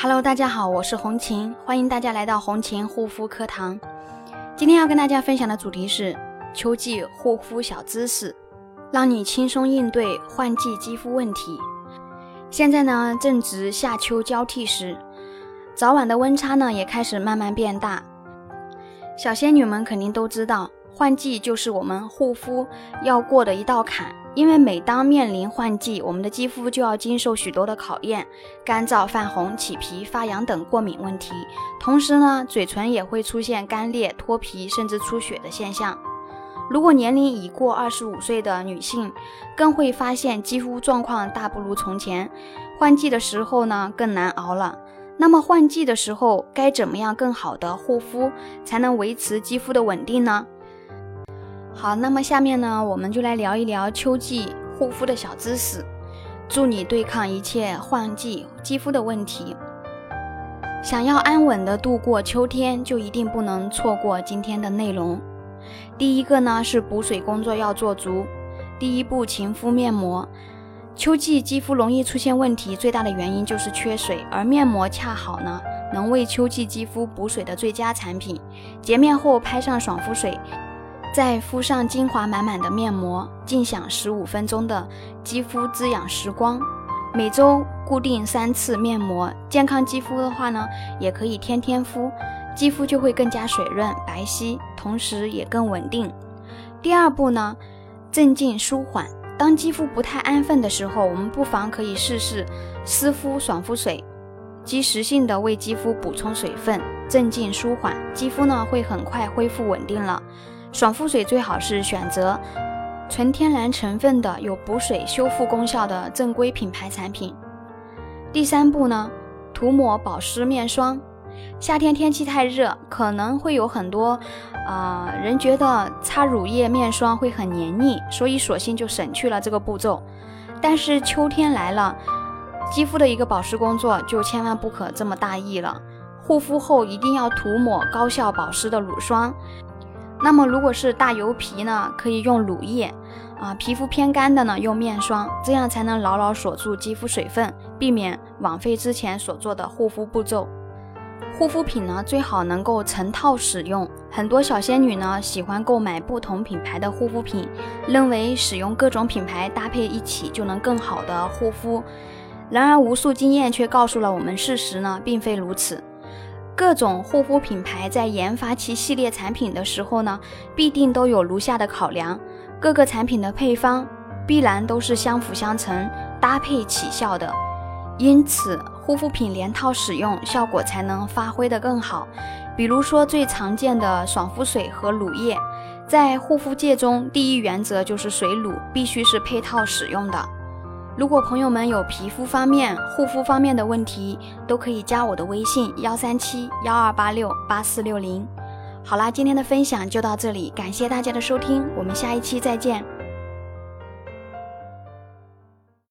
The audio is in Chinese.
Hello，大家好，我是红琴，欢迎大家来到红琴护肤课堂。今天要跟大家分享的主题是秋季护肤小知识，让你轻松应对换季肌肤问题。现在呢，正值夏秋交替时，早晚的温差呢也开始慢慢变大。小仙女们肯定都知道，换季就是我们护肤要过的一道坎。因为每当面临换季，我们的肌肤就要经受许多的考验，干燥、泛红、起皮、发痒等过敏问题。同时呢，嘴唇也会出现干裂、脱皮，甚至出血的现象。如果年龄已过二十五岁的女性，更会发现肌肤状况大不如从前。换季的时候呢，更难熬了。那么换季的时候该怎么样更好的护肤，才能维持肌肤的稳定呢？好，那么下面呢，我们就来聊一聊秋季护肤的小知识，助你对抗一切换季肌肤的问题。想要安稳的度过秋天，就一定不能错过今天的内容。第一个呢是补水工作要做足，第一步勤敷面膜。秋季肌肤容易出现问题，最大的原因就是缺水，而面膜恰好呢能为秋季肌肤补水的最佳产品。洁面后拍上爽肤水。再敷上精华满满的面膜，静享十五分钟的肌肤滋养时光。每周固定三次面膜，健康肌肤的话呢，也可以天天敷，肌肤就会更加水润白皙，同时也更稳定。第二步呢，镇静舒缓。当肌肤不太安分的时候，我们不妨可以试试湿敷爽肤水，及时性的为肌肤补充水分，镇静舒缓，肌肤呢会很快恢复稳定了。爽肤水最好是选择纯天然成分的、有补水修复功效的正规品牌产品。第三步呢，涂抹保湿面霜。夏天天气太热，可能会有很多呃人觉得擦乳液面霜会很黏腻，所以索性就省去了这个步骤。但是秋天来了，肌肤的一个保湿工作就千万不可这么大意了。护肤后一定要涂抹高效保湿的乳霜。那么，如果是大油皮呢，可以用乳液啊；皮肤偏干的呢，用面霜，这样才能牢牢锁住肌肤水分，避免枉费之前所做的护肤步骤。护肤品呢，最好能够成套使用。很多小仙女呢，喜欢购买不同品牌的护肤品，认为使用各种品牌搭配一起就能更好的护肤。然而，无数经验却告诉了我们，事实呢，并非如此。各种护肤品牌在研发其系列产品的时候呢，必定都有如下的考量：各个产品的配方必然都是相辅相成、搭配起效的，因此护肤品连套使用效果才能发挥得更好。比如说最常见的爽肤水和乳液，在护肤界中，第一原则就是水乳必须是配套使用的。如果朋友们有皮肤方面、护肤方面的问题，都可以加我的微信幺三七幺二八六八四六零。好啦，今天的分享就到这里，感谢大家的收听，我们下一期再见。